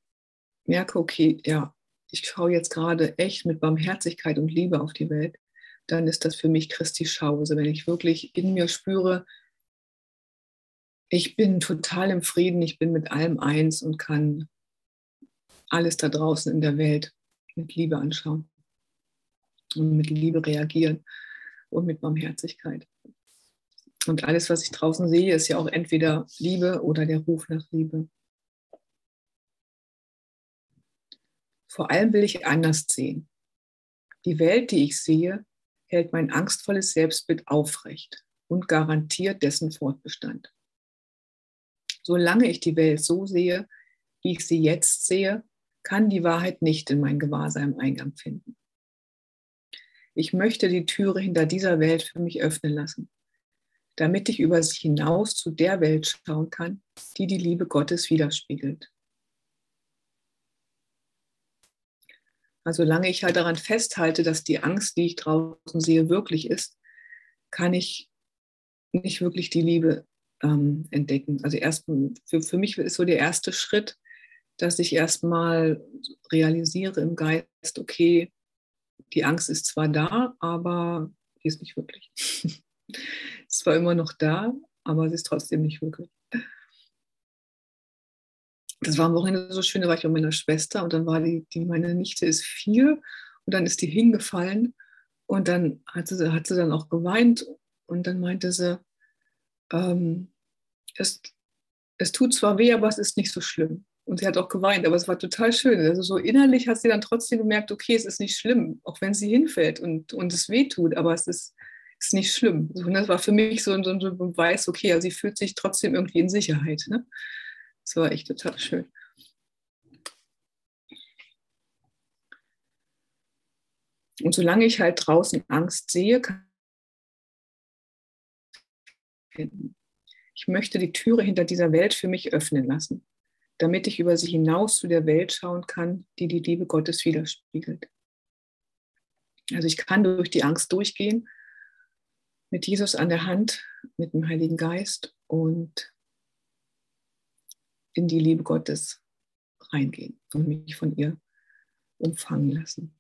merke, okay, ja, ich schaue jetzt gerade echt mit Barmherzigkeit und Liebe auf die Welt, dann ist das für mich Christi Schau. Also wenn ich wirklich in mir spüre, ich bin total im Frieden, ich bin mit allem eins und kann alles da draußen in der Welt mit Liebe anschauen und mit Liebe reagieren und mit Barmherzigkeit. Und alles, was ich draußen sehe, ist ja auch entweder Liebe oder der Ruf nach Liebe. Vor allem will ich anders sehen. Die Welt, die ich sehe, hält mein angstvolles Selbstbild aufrecht und garantiert dessen Fortbestand. Solange ich die Welt so sehe, wie ich sie jetzt sehe, kann die Wahrheit nicht in mein Gewahrsein Eingang finden. Ich möchte die Türe hinter dieser Welt für mich öffnen lassen, damit ich über sie hinaus zu der Welt schauen kann, die die Liebe Gottes widerspiegelt. Also solange ich halt daran festhalte, dass die Angst, die ich draußen sehe, wirklich ist, kann ich nicht wirklich die Liebe ähm, entdecken. Also erst für, für mich ist so der erste Schritt, dass ich erstmal realisiere im Geist, okay, die Angst ist zwar da, aber die ist nicht wirklich. ist zwar immer noch da, aber sie ist trotzdem nicht wirklich. Das war am Wochenende so schön, da war ich mit meiner Schwester und dann war die, die meine Nichte ist vier und dann ist die hingefallen und dann hat sie, hat sie dann auch geweint und dann meinte sie, ähm, es, es tut zwar weh, aber es ist nicht so schlimm. Und sie hat auch geweint, aber es war total schön. Also so innerlich hat sie dann trotzdem gemerkt, okay, es ist nicht schlimm, auch wenn sie hinfällt und, und es weh tut, aber es ist, ist nicht schlimm. Und das war für mich so, so ein Beweis, okay, also sie fühlt sich trotzdem irgendwie in Sicherheit. Ne? Das war echt total schön. Und solange ich halt draußen Angst sehe, kann ich möchte die Türe hinter dieser Welt für mich öffnen lassen, damit ich über sie hinaus zu der Welt schauen kann, die die Liebe Gottes widerspiegelt. Also ich kann durch die Angst durchgehen, mit Jesus an der Hand, mit dem Heiligen Geist und in die Liebe Gottes reingehen und mich von ihr umfangen lassen.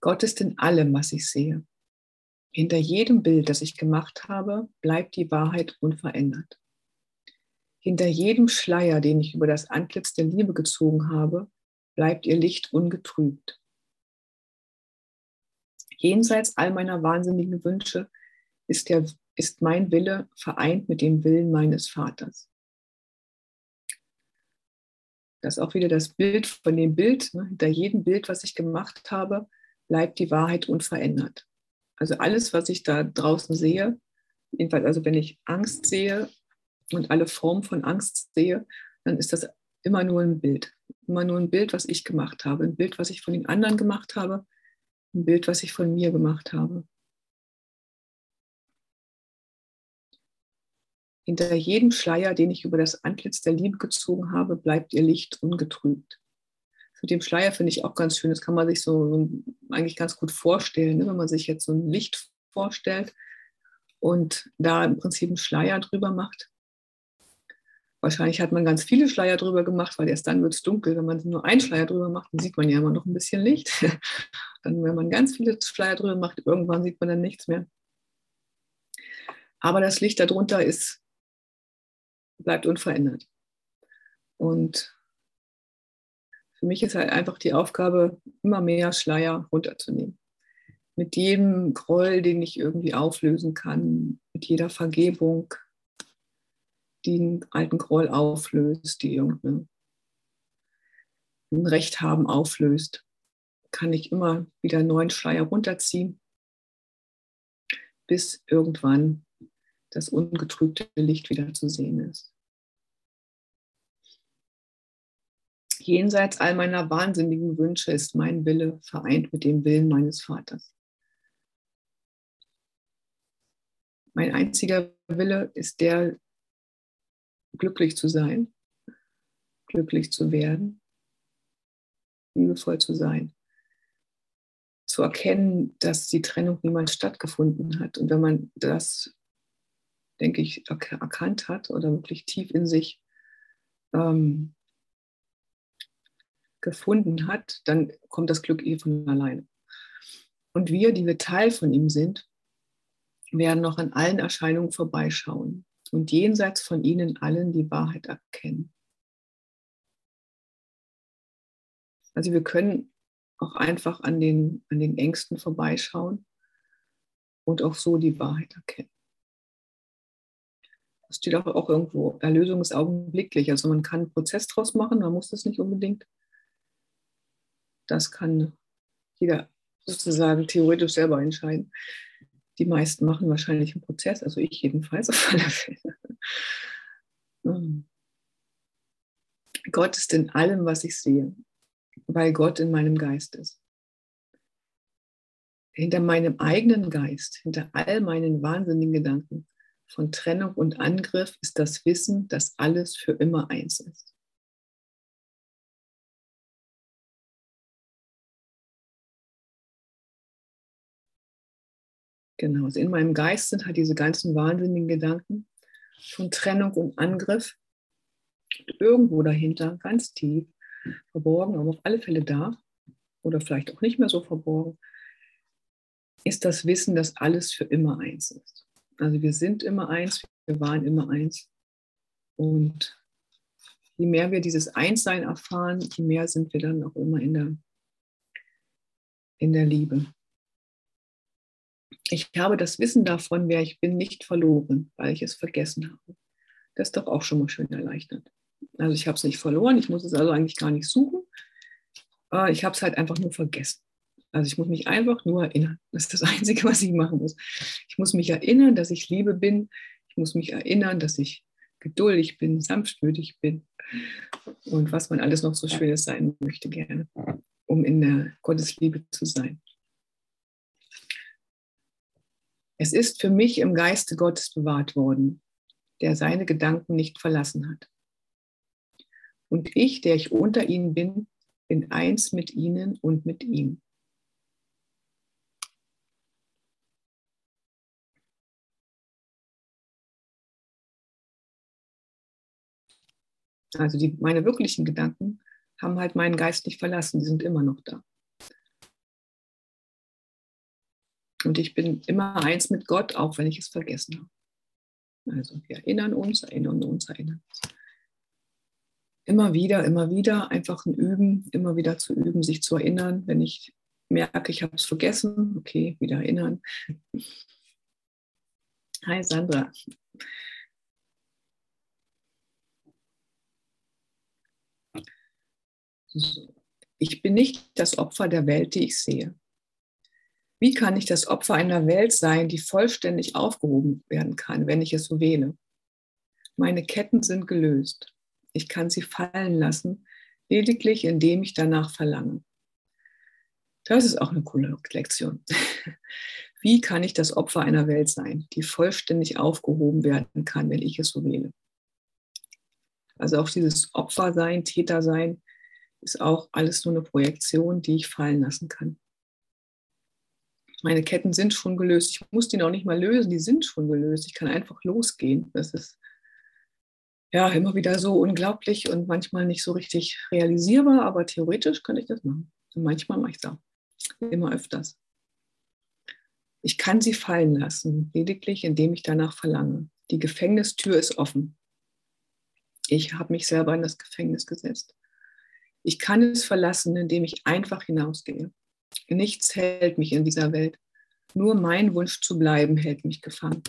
Gott ist in allem, was ich sehe. Hinter jedem Bild, das ich gemacht habe, bleibt die Wahrheit unverändert. Hinter jedem Schleier, den ich über das Antlitz der Liebe gezogen habe, bleibt ihr Licht ungetrübt. Jenseits all meiner wahnsinnigen Wünsche ist, der, ist mein Wille vereint mit dem Willen meines Vaters. Das ist auch wieder das Bild von dem Bild. Ne? Hinter jedem Bild, was ich gemacht habe, bleibt die Wahrheit unverändert. Also alles, was ich da draußen sehe, jedenfalls also wenn ich Angst sehe und alle Formen von Angst sehe, dann ist das immer nur ein Bild. Immer nur ein Bild, was ich gemacht habe. Ein Bild, was ich von den anderen gemacht habe. Ein Bild, was ich von mir gemacht habe. Hinter jedem Schleier, den ich über das Antlitz der Liebe gezogen habe, bleibt ihr Licht ungetrübt mit dem Schleier finde ich auch ganz schön. Das kann man sich so eigentlich ganz gut vorstellen, ne? wenn man sich jetzt so ein Licht vorstellt und da im Prinzip einen Schleier drüber macht. Wahrscheinlich hat man ganz viele Schleier drüber gemacht, weil erst dann wird es dunkel. Wenn man nur einen Schleier drüber macht, dann sieht man ja immer noch ein bisschen Licht. dann, wenn man ganz viele Schleier drüber macht, irgendwann sieht man dann nichts mehr. Aber das Licht darunter ist, bleibt unverändert. Und für mich ist halt einfach die Aufgabe, immer mehr Schleier runterzunehmen. Mit jedem Groll, den ich irgendwie auflösen kann, mit jeder Vergebung, die einen alten Groll auflöst, die irgendein Recht haben auflöst, kann ich immer wieder einen neuen Schleier runterziehen, bis irgendwann das ungetrübte Licht wieder zu sehen ist. Jenseits all meiner wahnsinnigen Wünsche ist mein Wille vereint mit dem Willen meines Vaters. Mein einziger Wille ist der, glücklich zu sein, glücklich zu werden, liebevoll zu sein, zu erkennen, dass die Trennung niemals stattgefunden hat. Und wenn man das denke ich, erkannt hat oder wirklich tief in sich ähm, gefunden hat, dann kommt das Glück eh von alleine. Und wir, die wir Teil von ihm sind, werden noch an allen Erscheinungen vorbeischauen und jenseits von ihnen allen die Wahrheit erkennen. Also wir können auch einfach an den, an den Ängsten vorbeischauen und auch so die Wahrheit erkennen. Das steht auch, auch irgendwo, Erlösung ist augenblicklich. Also man kann einen Prozess draus machen, man muss das nicht unbedingt. Das kann jeder sozusagen theoretisch selber entscheiden. Die meisten machen wahrscheinlich einen Prozess, also ich jedenfalls auf alle Fälle. Hm. Gott ist in allem, was ich sehe, weil Gott in meinem Geist ist. Hinter meinem eigenen Geist, hinter all meinen wahnsinnigen Gedanken von Trennung und Angriff ist das Wissen, dass alles für immer eins ist. Genau, also in meinem Geist sind halt diese ganzen wahnsinnigen Gedanken von Trennung und Angriff. Irgendwo dahinter, ganz tief, verborgen, aber auf alle Fälle da, oder vielleicht auch nicht mehr so verborgen, ist das Wissen, dass alles für immer eins ist. Also wir sind immer eins, wir waren immer eins. Und je mehr wir dieses Einssein erfahren, je mehr sind wir dann auch immer in der, in der Liebe ich habe das Wissen davon, wer ich bin, nicht verloren, weil ich es vergessen habe. Das ist doch auch schon mal schön erleichtert. Also ich habe es nicht verloren, ich muss es also eigentlich gar nicht suchen. Ich habe es halt einfach nur vergessen. Also ich muss mich einfach nur erinnern. Das ist das Einzige, was ich machen muss. Ich muss mich erinnern, dass ich Liebe bin. Ich muss mich erinnern, dass ich geduldig bin, sanftmütig bin und was man alles noch so Schönes sein möchte gerne, um in der Gottesliebe zu sein. Es ist für mich im Geiste Gottes bewahrt worden, der seine Gedanken nicht verlassen hat. Und ich, der ich unter ihnen bin, bin eins mit ihnen und mit ihm. Also die, meine wirklichen Gedanken haben halt meinen Geist nicht verlassen, die sind immer noch da. Und ich bin immer eins mit Gott, auch wenn ich es vergessen habe. Also wir erinnern uns, erinnern uns, erinnern uns. Immer wieder, immer wieder, einfach ein Üben, immer wieder zu üben, sich zu erinnern. Wenn ich merke, ich habe es vergessen, okay, wieder erinnern. Hi Sandra. Ich bin nicht das Opfer der Welt, die ich sehe. Wie kann ich das Opfer einer Welt sein, die vollständig aufgehoben werden kann, wenn ich es so wähle? Meine Ketten sind gelöst. Ich kann sie fallen lassen, lediglich indem ich danach verlange. Das ist auch eine coole Lektion. Wie kann ich das Opfer einer Welt sein, die vollständig aufgehoben werden kann, wenn ich es so wähle? Also auch dieses Opfer sein, Täter sein, ist auch alles nur eine Projektion, die ich fallen lassen kann meine Ketten sind schon gelöst. Ich muss die noch nicht mal lösen, die sind schon gelöst. Ich kann einfach losgehen. Das ist ja immer wieder so unglaublich und manchmal nicht so richtig realisierbar, aber theoretisch könnte ich das machen. Und manchmal mache ich es auch. Immer öfters. Ich kann sie fallen lassen, lediglich indem ich danach verlange. Die Gefängnistür ist offen. Ich habe mich selber in das Gefängnis gesetzt. Ich kann es verlassen, indem ich einfach hinausgehe. Nichts hält mich in dieser Welt. Nur mein Wunsch zu bleiben hält mich gefangen.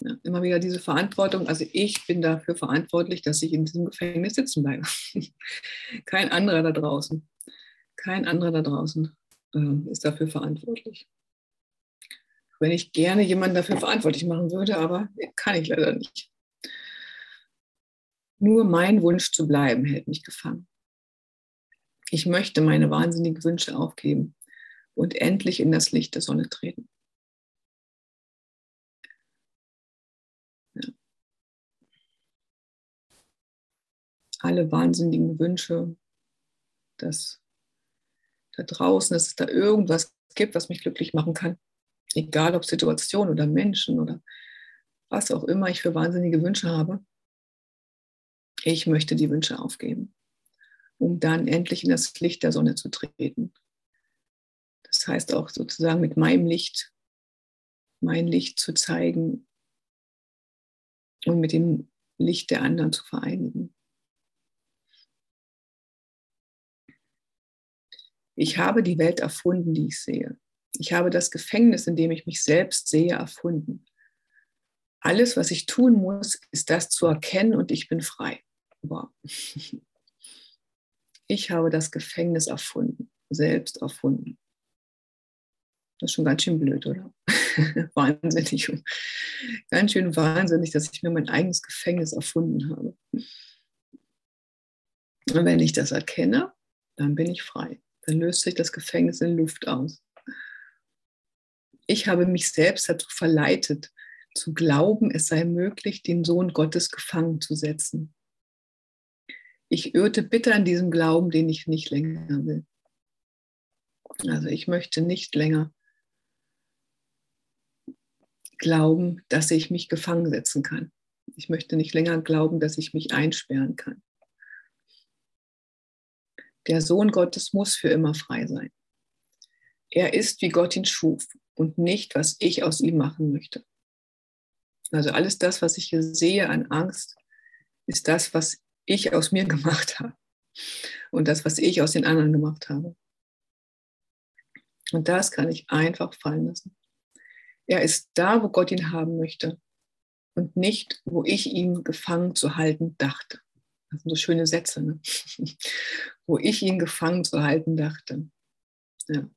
Ja, immer wieder diese Verantwortung. Also ich bin dafür verantwortlich, dass ich in diesem Gefängnis sitzen bleibe. Kein anderer da draußen. Kein anderer da draußen äh, ist dafür verantwortlich. Wenn ich gerne jemanden dafür verantwortlich machen würde, aber kann ich leider nicht. Nur mein Wunsch zu bleiben hält mich gefangen. Ich möchte meine wahnsinnigen Wünsche aufgeben und endlich in das Licht der Sonne treten. Ja. Alle wahnsinnigen Wünsche, dass da draußen, dass es da irgendwas gibt, was mich glücklich machen kann. Egal ob Situation oder Menschen oder was auch immer ich für wahnsinnige Wünsche habe, ich möchte die Wünsche aufgeben, um dann endlich in das Licht der Sonne zu treten. Das heißt auch sozusagen mit meinem Licht, mein Licht zu zeigen und mit dem Licht der anderen zu vereinigen. Ich habe die Welt erfunden, die ich sehe. Ich habe das Gefängnis, in dem ich mich selbst sehe, erfunden. Alles, was ich tun muss, ist das zu erkennen und ich bin frei. Wow. Ich habe das Gefängnis erfunden, selbst erfunden. Das ist schon ganz schön blöd, oder? wahnsinnig. Ganz schön wahnsinnig, dass ich mir mein eigenes Gefängnis erfunden habe. Und wenn ich das erkenne, dann bin ich frei. Dann löst sich das Gefängnis in Luft aus. Ich habe mich selbst dazu verleitet, zu glauben, es sei möglich, den Sohn Gottes gefangen zu setzen. Ich irrte bitter an diesem Glauben, den ich nicht länger will. Also ich möchte nicht länger glauben, dass ich mich gefangen setzen kann. Ich möchte nicht länger glauben, dass ich mich einsperren kann. Der Sohn Gottes muss für immer frei sein. Er ist, wie Gott ihn schuf und nicht, was ich aus ihm machen möchte. Also alles das, was ich hier sehe an Angst, ist das, was ich aus mir gemacht habe und das, was ich aus den anderen gemacht habe. Und das kann ich einfach fallen lassen. Er ist da, wo Gott ihn haben möchte und nicht, wo ich ihn gefangen zu halten dachte. Das sind so schöne Sätze, ne? wo ich ihn gefangen zu halten dachte. Ja.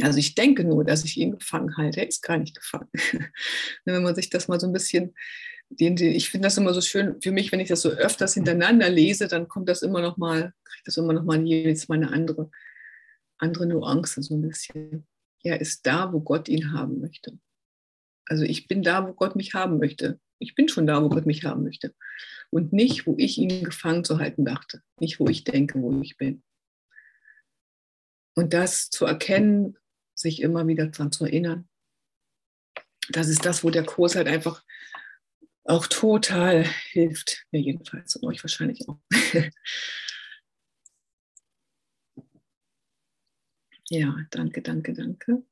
Also ich denke nur, dass ich ihn gefangen halte. Er ist gar nicht gefangen. wenn man sich das mal so ein bisschen, den, den, ich finde das immer so schön für mich, wenn ich das so öfters hintereinander lese, dann kommt das immer noch mal, kriegt das immer noch mal jedes Mal eine andere, andere Nuance so ein bisschen. Er ist da, wo Gott ihn haben möchte. Also ich bin da, wo Gott mich haben möchte. Ich bin schon da, wo Gott mich haben möchte. Und nicht, wo ich ihn gefangen zu halten dachte. Nicht, wo ich denke, wo ich bin. Und das zu erkennen, sich immer wieder daran zu erinnern, das ist das, wo der Kurs halt einfach auch total hilft. Mir jedenfalls und euch wahrscheinlich auch. ja, danke, danke, danke.